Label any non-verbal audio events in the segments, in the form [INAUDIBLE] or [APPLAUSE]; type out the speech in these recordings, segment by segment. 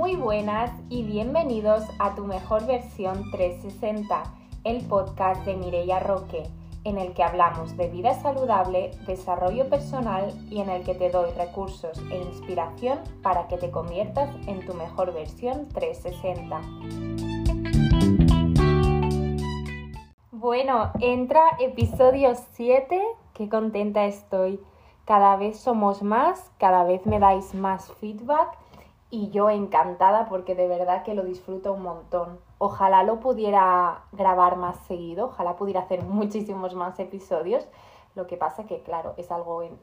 Muy buenas y bienvenidos a tu mejor versión 360, el podcast de Mireia Roque, en el que hablamos de vida saludable, desarrollo personal y en el que te doy recursos e inspiración para que te conviertas en tu mejor versión 360. Bueno, entra episodio 7, qué contenta estoy. Cada vez somos más, cada vez me dais más feedback y yo encantada porque de verdad que lo disfruto un montón. Ojalá lo pudiera grabar más seguido, ojalá pudiera hacer [LAUGHS] muchísimos más episodios. Lo que pasa que, claro, es algo en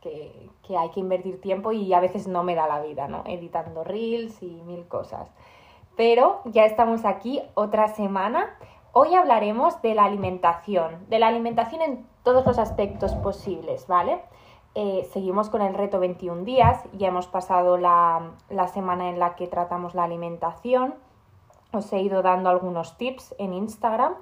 que, que, hay que invertir tiempo y a veces no me da la vida, ¿no? Editando reels y mil cosas. Pero ya estamos aquí otra semana. Hoy hablaremos de la alimentación, de la alimentación en todos los aspectos posibles, ¿vale? Eh, seguimos con el reto 21 días, ya hemos pasado la, la, semana en la que tratamos la alimentación, os he ido dando algunos tips en Instagram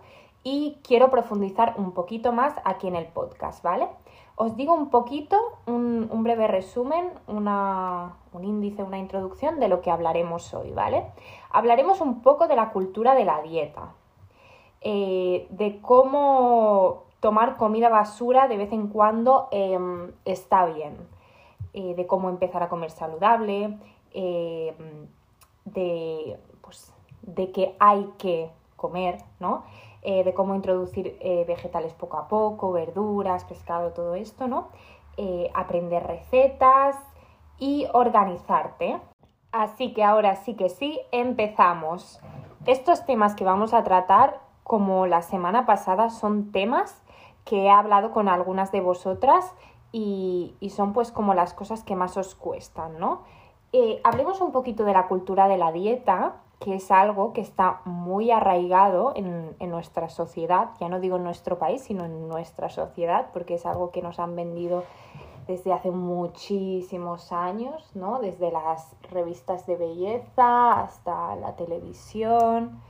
y quiero profundizar un poquito más aquí en el podcast, ¿vale? Os digo un poquito, un, breve resumen, una, un índice, una introducción de lo que hablaremos hoy, ¿vale? Hablaremos un poco de la cultura de la dieta, eh, de cómo tomar comida basura de vez en cuando eh, está bien, eh, de cómo empezar a comer saludable, eh, de, pues, de que hay que comer, ¿no? Eh, de cómo introducir eh, vegetales poco a poco, verduras, pescado, todo esto, ¿no? Aprender recetas y organizarte. Así que ahora sí que sí, empezamos. Estos temas que vamos a tratar, como la semana pasada, son temas que he hablado con algunas de vosotras y, son pues como las cosas que más os cuestan, ¿no? Eh, hablemos un poquito de la cultura de la dieta, que es algo que está muy arraigado en, en, nuestra sociedad, ya no digo en nuestro país, sino en nuestra sociedad, porque es algo que nos han vendido desde hace muchísimos años, ¿no? Desde las revistas de belleza hasta la televisión,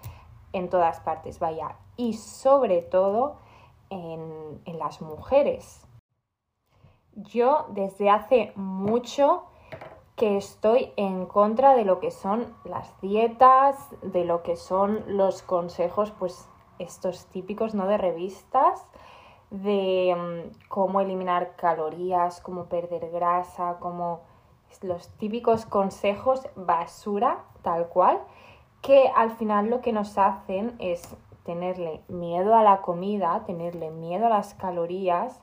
en todas partes, vaya. Y sobre todo en, las mujeres. Yo desde hace mucho que estoy en contra de lo que son las dietas, de lo que son los consejos, pues estos típicos, ¿no? De revistas, de um, cómo eliminar calorías, cómo perder grasa, cómo los típicos consejos basura, tal cual, que al final lo que nos hacen es tenerle miedo a la comida, tenerle miedo a las calorías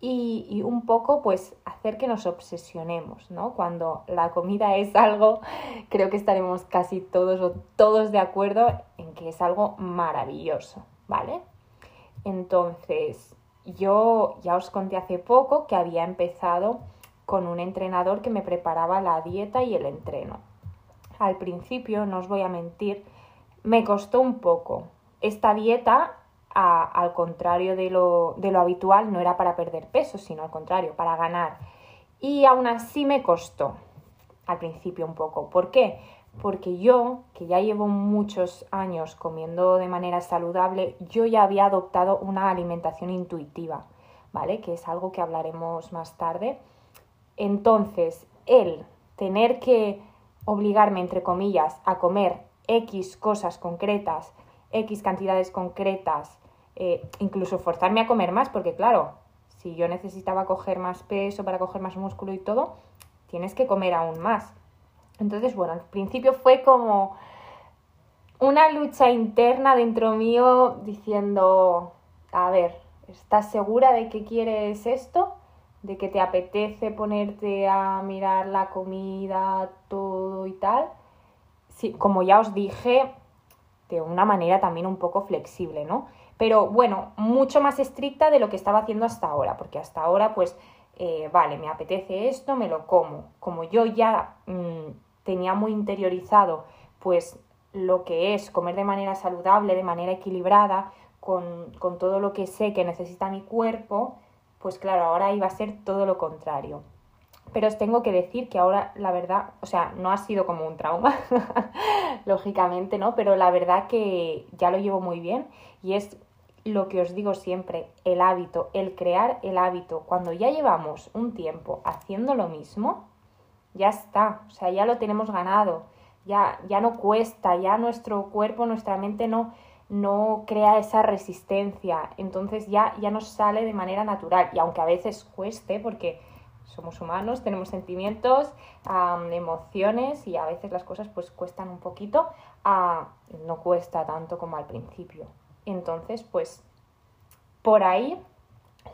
y, un poco pues hacer que nos obsesionemos, ¿no? Cuando la comida [LAUGHS] es algo, creo que estaremos casi todos o todos de acuerdo en que es algo maravilloso, ¿vale? Entonces, yo ya os conté hace poco que había empezado con un entrenador que me preparaba la dieta y el entreno. Al principio, no os voy a mentir, me costó un poco, esta dieta, a, al contrario de lo, de lo habitual, no era para perder peso, sino al contrario, para ganar. Y aún así me costó al principio un poco. ¿Por qué? Porque yo, que ya llevo muchos años comiendo de manera saludable, yo ya había adoptado una alimentación intuitiva, ¿vale? Que es algo que hablaremos más tarde. Entonces, el tener que obligarme, entre comillas, a comer X cosas concretas X cantidades concretas, eh, incluso forzarme a comer más, porque claro, si yo necesitaba coger más peso para coger más músculo y todo, tienes que comer aún más. Entonces, bueno, al principio fue como una lucha interna dentro mío diciendo, a ver, ¿estás segura de que quieres esto? ¿De que te apetece ponerte a mirar la comida, todo y tal? Sí, como ya os dije, de una manera también un poco flexible, ¿no? Pero bueno, mucho más estricta de lo que estaba haciendo hasta ahora, porque hasta ahora pues, eh, vale, me apetece esto, me lo como. Como yo ya mmm, tenía muy interiorizado pues lo que es comer de manera saludable, de manera equilibrada, con, con todo lo que sé que necesita mi cuerpo, pues claro, ahora iba a ser todo lo contrario. Pero os tengo que decir que ahora, la verdad, o sea, no ha sido como un trauma, [LAUGHS] lógicamente, ¿no? Pero la verdad que ya lo llevo muy bien y es lo que os digo siempre, el hábito, el crear el hábito. Cuando ya llevamos un tiempo haciendo lo mismo, ya está, o sea, ya lo tenemos ganado. ya, ya no cuesta, ya nuestro cuerpo, nuestra mente no, no crea esa resistencia, entonces ya, ya nos sale de manera natural y aunque a veces cueste porque somos humanos, tenemos sentimientos, emociones y a veces las cosas pues cuestan un poquito, no cuesta tanto como al principio. Entonces pues por ahí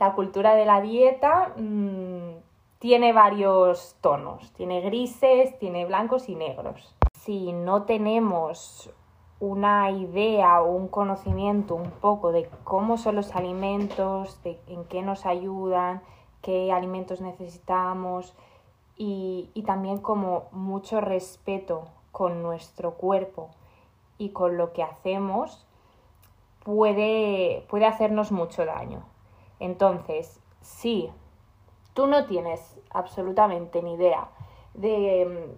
la cultura de la dieta mm, tiene varios tonos, tiene grises, tiene blancos y negros. Si no tenemos una idea o un conocimiento un poco de cómo son los alimentos, de en qué nos ayudan, qué alimentos necesitamos y, también como mucho respeto con nuestro cuerpo y con lo que hacemos, puede, puede hacernos mucho daño. Entonces, si tú no tienes absolutamente ni idea de,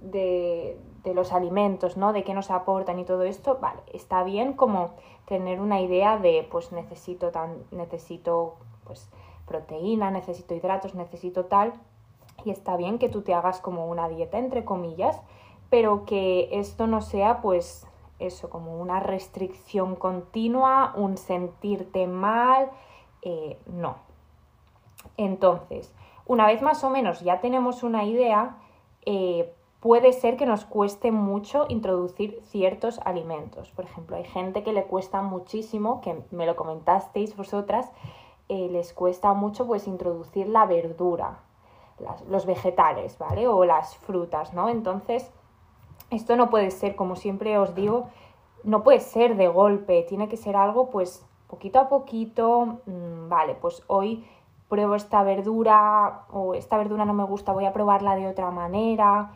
de, los alimentos, ¿no? De qué nos aportan y todo esto, vale, está bien como tener una idea de, pues necesito tan, necesito, pues, proteína, necesito hidratos, necesito tal, y está bien que tú te hagas como una dieta, entre comillas, pero que esto no sea, pues, eso, como una restricción continua, un sentirte mal, eh, no. Entonces, una vez más o menos ya tenemos una idea, eh, puede ser que nos cueste mucho introducir ciertos alimentos. Por ejemplo, hay gente que le cuesta muchísimo, que me lo comentasteis vosotras, eh, les cuesta mucho pues introducir la verdura, los vegetales, ¿vale? O las frutas, ¿no? Entonces, esto no puede ser, como siempre os digo, no puede ser de golpe, tiene que ser algo pues poquito a poquito, mm, vale, pues hoy pruebo esta verdura o esta verdura no me gusta, voy a probarla de otra manera,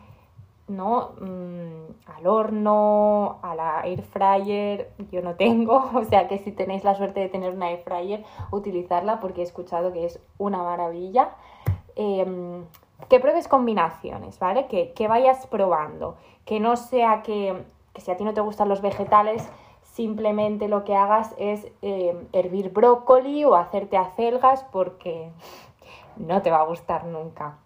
¿no? Mm, al horno, a la air fryer, yo no tengo, [LAUGHS] o sea que si tenéis la suerte de tener una air fryer, utilizarla porque he escuchado que es una maravilla. Em, que pruebes combinaciones, ¿vale? Que, vayas probando, que no sea que, que, si a ti no te gustan los vegetales, simplemente lo que hagas es em, hervir brócoli o hacerte acelgas porque [LAUGHS] no te va a gustar nunca.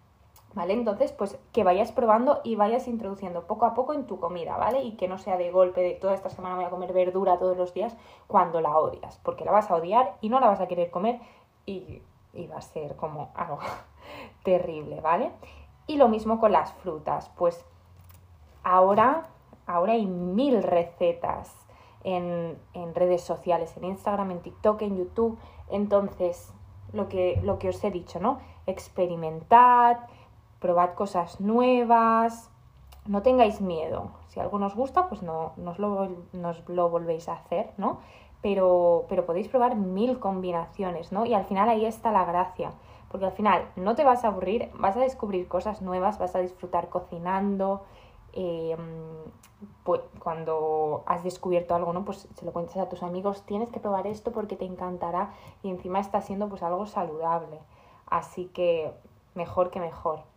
¿Vale? Entonces, pues que vayas probando y vayas introduciendo poco a poco en tu comida, ¿vale? Y que no sea de golpe de toda esta semana voy a comer verdura todos los días cuando la odias, porque la vas a odiar y no la vas a querer comer y, va a ser como algo [LAUGHS] terrible, ¿vale? Y lo mismo con las frutas, pues ahora, ahora hay mil recetas en, en redes sociales, en Instagram, en TikTok, en YouTube, entonces lo que, lo que os he dicho, ¿no? Experimentad, probad cosas nuevas, no tengáis miedo. Si algo nos gusta, pues no, nos, lo, lo volvéis a hacer, ¿no? Pero, pero podéis probar mil combinaciones, ¿no? Y al final ahí está la gracia, porque al final no te vas a aburrir, vas a descubrir cosas nuevas, vas a disfrutar cocinando. Eh, pues cuando has descubierto algo, ¿no? Pues se lo cuentas a tus amigos, tienes que probar esto porque te encantará y encima está siendo pues algo saludable. Así que mejor que mejor.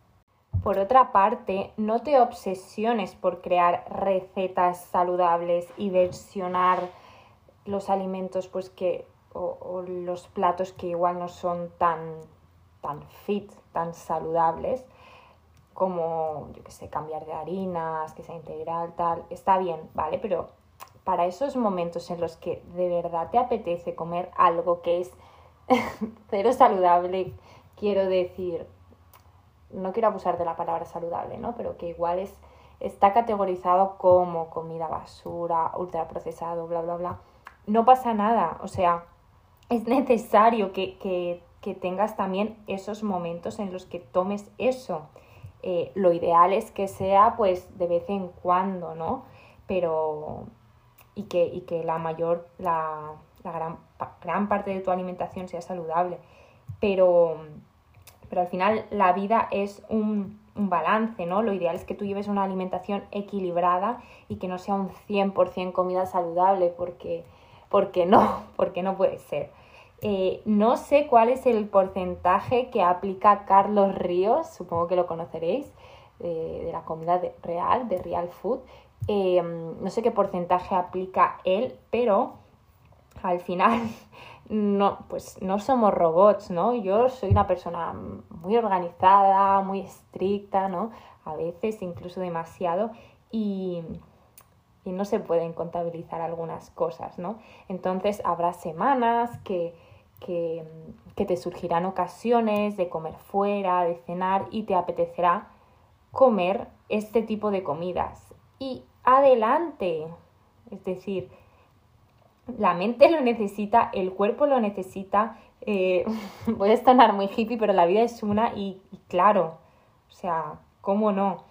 Por otra parte, no te obsesiones por crear recetas saludables y versionar los alimentos pues que o, los platos que igual no son tan tan fit, tan saludables como yo que sé, cambiar de harinas, que sea integral, tal, está bien, ¿vale? Pero para esos momentos en los que de verdad te apetece comer algo que es [LAUGHS] cero saludable, quiero decir, no quiero abusar de la palabra saludable, ¿no? Pero que igual es, está categorizado como comida basura, ultraprocesado, bla, bla, bla. No pasa nada, o sea, es necesario que, que, que tengas también esos momentos en los que tomes eso. Eh, lo ideal es que sea pues de vez en cuando, ¿no? Pero y que, y que la mayor, la, la gran, gran parte de tu alimentación sea saludable. Pero pero al final la vida es un, balance, ¿no? Lo ideal es que tú lleves una alimentación equilibrada y que no sea un 100% comida saludable, porque, porque no, [LAUGHS] porque no puede ser. Eh, no sé cuál es el porcentaje que aplica Carlos Ríos, supongo que lo conoceréis, de la comida real, de Real Food. Eh, no sé qué porcentaje aplica él, pero al final no, pues no somos robots, ¿no? Yo soy una persona muy organizada, muy estricta, ¿no? A veces incluso demasiado. y, y no se pueden contabilizar algunas cosas, ¿no? Entonces habrá semanas que, que, que, te surgirán ocasiones de comer fuera, de cenar y te apetecerá comer este tipo de comidas. Y adelante, es decir, la mente lo necesita, el cuerpo lo necesita. Eh, [LAUGHS] voy a muy hippie, pero la vida es una y, claro, o sea, ¿cómo no?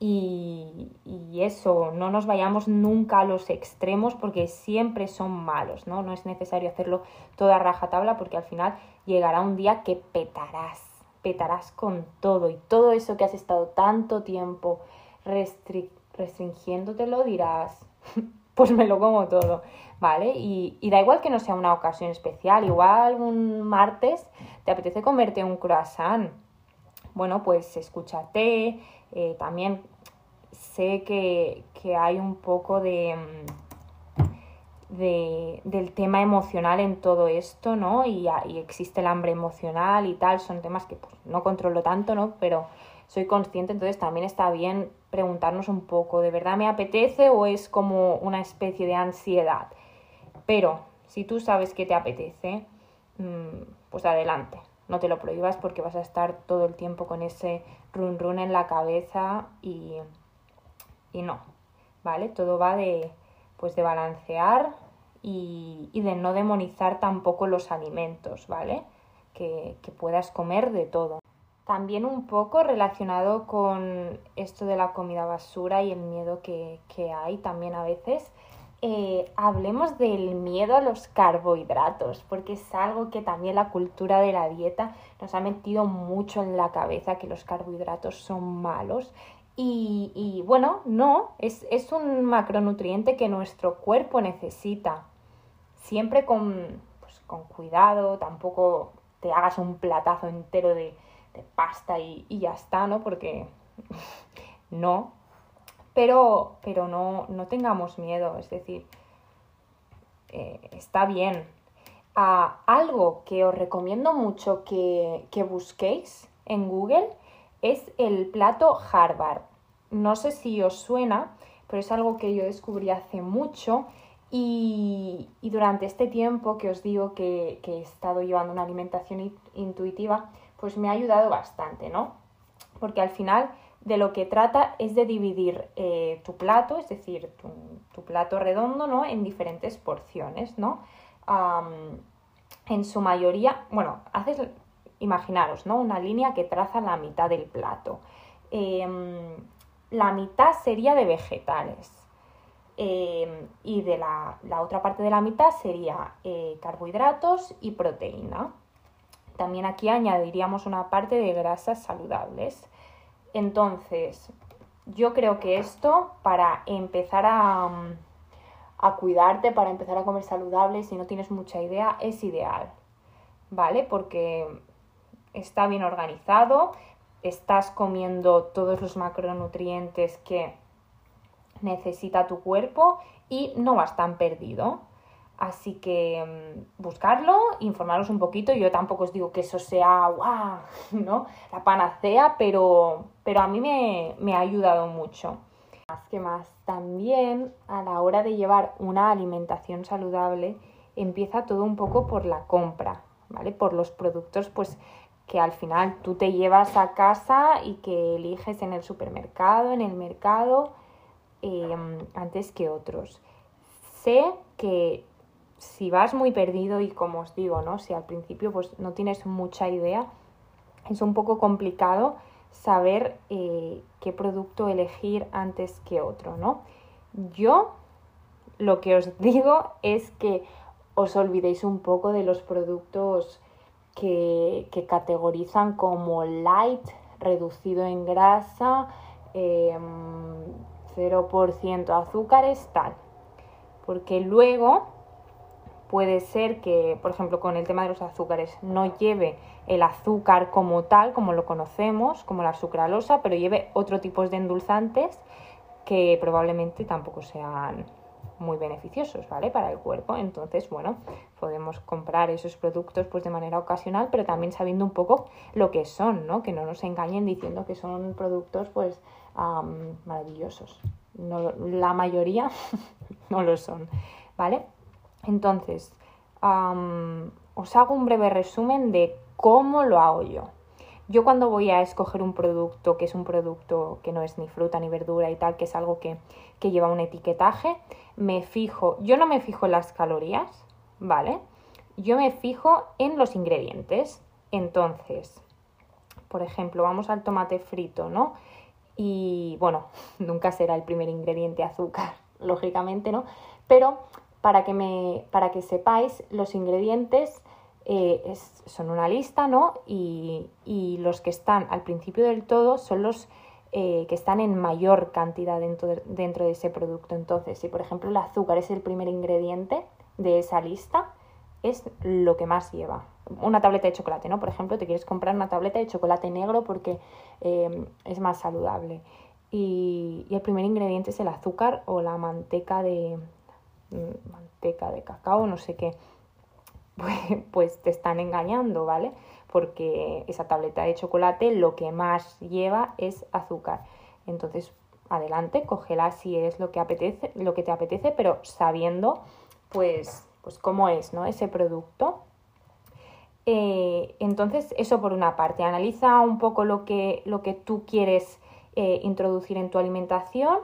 Y, y, eso, no nos vayamos nunca a los extremos porque siempre son malos, ¿no? No es necesario hacerlo toda rajatabla porque al final llegará un día que petarás, petarás con todo y todo eso que has estado tanto tiempo restringiéndotelo dirás, [LAUGHS] pues me lo como todo, ¿vale? Y, da igual que no sea una ocasión especial, igual un martes te apetece comerte un croissant. Bueno, pues escúchate, eh, también sé que, hay un poco de, de, del tema emocional en todo esto, ¿no? Y, y, existe el hambre emocional y tal, son temas que pues, no controlo tanto, ¿no? Pero soy consciente, entonces también está bien preguntarnos un poco, ¿de verdad me apetece o es como una especie de ansiedad? Pero si tú sabes que te apetece, mm, pues adelante, no te lo prohíbas porque vas a estar todo el tiempo con ese run run en la cabeza y, y no, ¿vale? Todo va de, pues de balancear y, y de no demonizar tampoco los alimentos, ¿vale? Que, que puedas comer de todo. También un poco relacionado con esto de la comida basura y el miedo que, hay también a veces, eh, hablemos del miedo a los carbohidratos, porque es algo que también la cultura de la dieta nos ha metido mucho en la cabeza, que los carbohidratos son malos. Y, bueno, no, es, es, un macronutriente que nuestro cuerpo necesita. Siempre con, pues, con cuidado, tampoco te hagas un platazo entero de, pasta y, ya está, ¿no? Porque [LAUGHS] no. Pero, pero no, no tengamos miedo, es decir, eh, está bien. algo que os recomiendo mucho que, que busquéis en Google es el plato Harvard. No sé si os suena, pero es algo que yo descubrí hace mucho y, y durante este tiempo que os digo que, que, he estado llevando una alimentación intuitiva, pues me ha ayudado bastante, ¿no? Porque al final de lo que trata es de dividir eh, tu plato, es decir, tu, plato redondo, ¿no? En diferentes porciones, ¿no? en su mayoría, bueno, haces, imaginaros, ¿no? Una línea que traza la mitad del plato. Em, la mitad sería de vegetales. Em, y de la, la, otra parte de la mitad sería eh, carbohidratos y proteína. También aquí añadiríamos una parte de grasas saludables. Entonces, yo creo que esto para empezar a, a cuidarte, para empezar a comer saludable, si no tienes mucha idea, es ideal. ¿Vale? Porque está bien organizado, estás comiendo todos los macronutrientes que necesita tu cuerpo y no vas tan perdido. Así que mm, buscarlo, informaros un poquito. Yo tampoco os digo que eso sea ¡guau! [LAUGHS] ¿no? la panacea, pero, pero a mí me, me ha ayudado mucho. Más que más, también a la hora de llevar una alimentación saludable, empieza todo un poco por la compra, ¿vale? Por los productos, pues que al final tú te llevas a casa y que eliges en el supermercado, en el mercado, em, antes que otros. Sé que si vas muy perdido y como os digo, ¿no? Si al principio pues no tienes mucha idea, es un poco complicado saber eh, qué producto elegir antes que otro, ¿no? Yo lo que os [LAUGHS] digo es que os olvidéis un poco de los productos que, categorizan como light, reducido en grasa, 0% em, azúcares, tal. Porque luego puede ser que, por ejemplo, con el tema de los azúcares, no lleve el azúcar como tal, como lo conocemos, como la sucralosa, pero lleve otro tipo de endulzantes que probablemente tampoco sean muy beneficiosos, ¿vale? Para el cuerpo. Entonces, bueno, podemos comprar esos productos pues de manera ocasional, pero también sabiendo un poco lo que son, ¿no? Que no nos engañen diciendo que son productos pues maravillosos. No, la mayoría [LAUGHS] no lo son, ¿vale? Entonces, os hago un breve resumen de cómo lo hago yo. Yo cuando voy a escoger un producto que es un producto que no es ni fruta ni verdura y tal, que es algo que, lleva un etiquetaje, me fijo, yo no me fijo en las calorías, ¿vale? Yo me fijo en los ingredientes. Entonces, por ejemplo, vamos al tomate frito, ¿no? Y bueno, [LAUGHS] nunca será el primer ingrediente azúcar, [LAUGHS] lógicamente, ¿no? Pero para que, me, para que sepáis, los ingredientes eh, son una lista, ¿no? Y, los que están al principio del todo son los eh, que están en mayor cantidad dentro de, dentro de ese producto. Entonces, si por ejemplo el azúcar es el primer ingrediente de esa lista, es lo que más lleva. Una tableta de chocolate, ¿no? Por ejemplo, te quieres comprar una tableta de chocolate negro porque eh, es más saludable. Y, y, el primer ingrediente es el azúcar o la manteca de manteca de cacao, no sé qué. [LAUGHS] pues te están engañando, ¿vale? Porque esa tableta de chocolate lo que más lleva es azúcar. Entonces, adelante, cógela si es lo que apetece, lo que te apetece, pero sabiendo pues, pues cómo es, ¿no? Ese producto. Eh, entonces, eso por una parte, analiza un poco lo que, lo que tú quieres eh, introducir en tu alimentación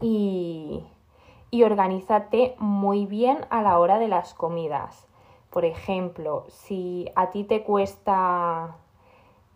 y, y organízate muy bien a la hora de las comidas. Por ejemplo, si a ti te cuesta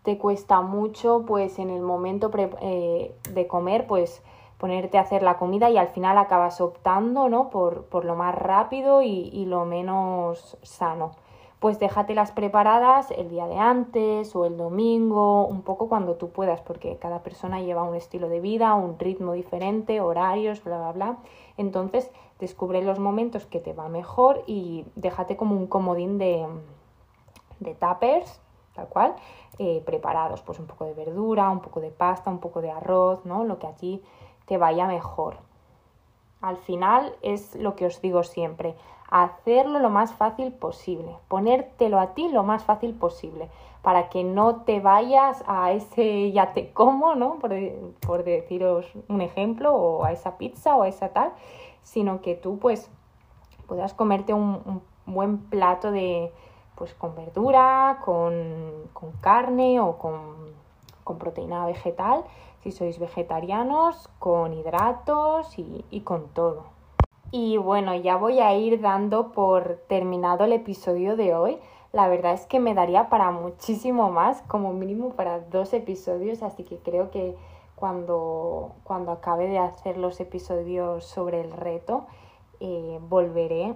te cuesta mucho, pues en el momento eh, de comer, pues ponerte a hacer la comida y al final acabas optando, ¿no? Por, por lo más rápido y, y, lo menos sano. Pues déjatelas preparadas el día de antes o el domingo, un poco cuando tú puedas, porque cada persona lleva un estilo de vida, un ritmo diferente, horarios, bla, bla, bla. Entonces, descubre los momentos que te va mejor y déjate como un comodín de, de tuppers, tal cual, eh, preparados, pues un poco de verdura, un poco de pasta, un poco de arroz, ¿no? Lo que a ti te vaya mejor. Al final es lo que os digo siempre, hacerlo lo más fácil posible, ponértelo a ti lo más fácil posible, para que no te vayas a ese ya te como, ¿no? Por, por deciros un ejemplo, o a esa pizza o a esa tal, sino que tú pues puedas comerte un, buen plato de pues con verdura, con, carne o con, proteína vegetal, si sois vegetarianos, con hidratos y, y con todo. Y bueno, ya voy a ir dando por terminado el episodio de hoy. La verdad es que me daría para muchísimo más, como mínimo para dos episodios, así que creo que cuando, cuando acabe de hacer los episodios sobre el reto, eh, volveré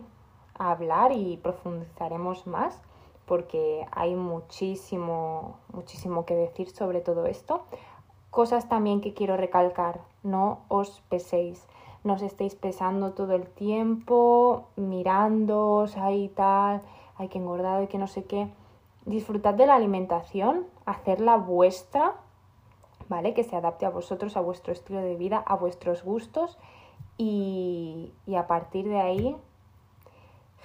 a hablar y profundizaremos más porque hay muchísimo, muchísimo que decir sobre todo esto. Cosas también que quiero recalcar, no os peséis, no os estéis pesando todo el tiempo, mirándoos ahí tal, hay que engordar, hay que no sé qué. Disfrutad de la alimentación, hacerla vuestra, ¿vale? Que se adapte a vosotros, a vuestro estilo de vida, a vuestros gustos y, a partir de ahí,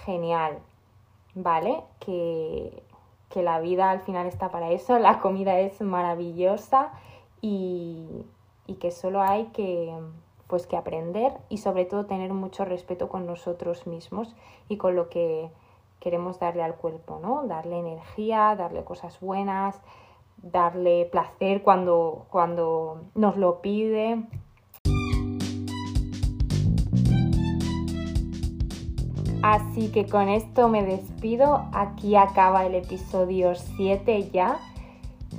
genial, ¿vale? Que, que la vida al final está para eso, [LAUGHS] la comida es maravillosa y, y que solo hay que pues que aprender y sobre todo tener mucho respeto con nosotros mismos y con lo que queremos darle al cuerpo, ¿no? Darle energía, darle cosas buenas, darle placer cuando, cuando nos lo pide. Así que con esto me despido. Aquí acaba el episodio 7 ya.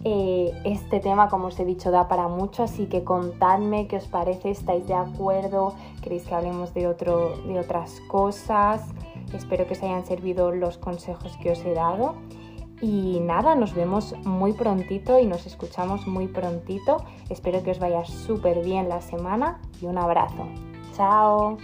Eh, este tema, como os he dicho, da para mucho, así que contadme qué os parece, estáis de acuerdo, queréis que hablemos de, otro, de otras cosas. Espero que os hayan servido los consejos que os he dado. Y nada, nos vemos muy prontito y nos escuchamos muy prontito. Espero que os vaya súper bien la semana y un abrazo. Chao.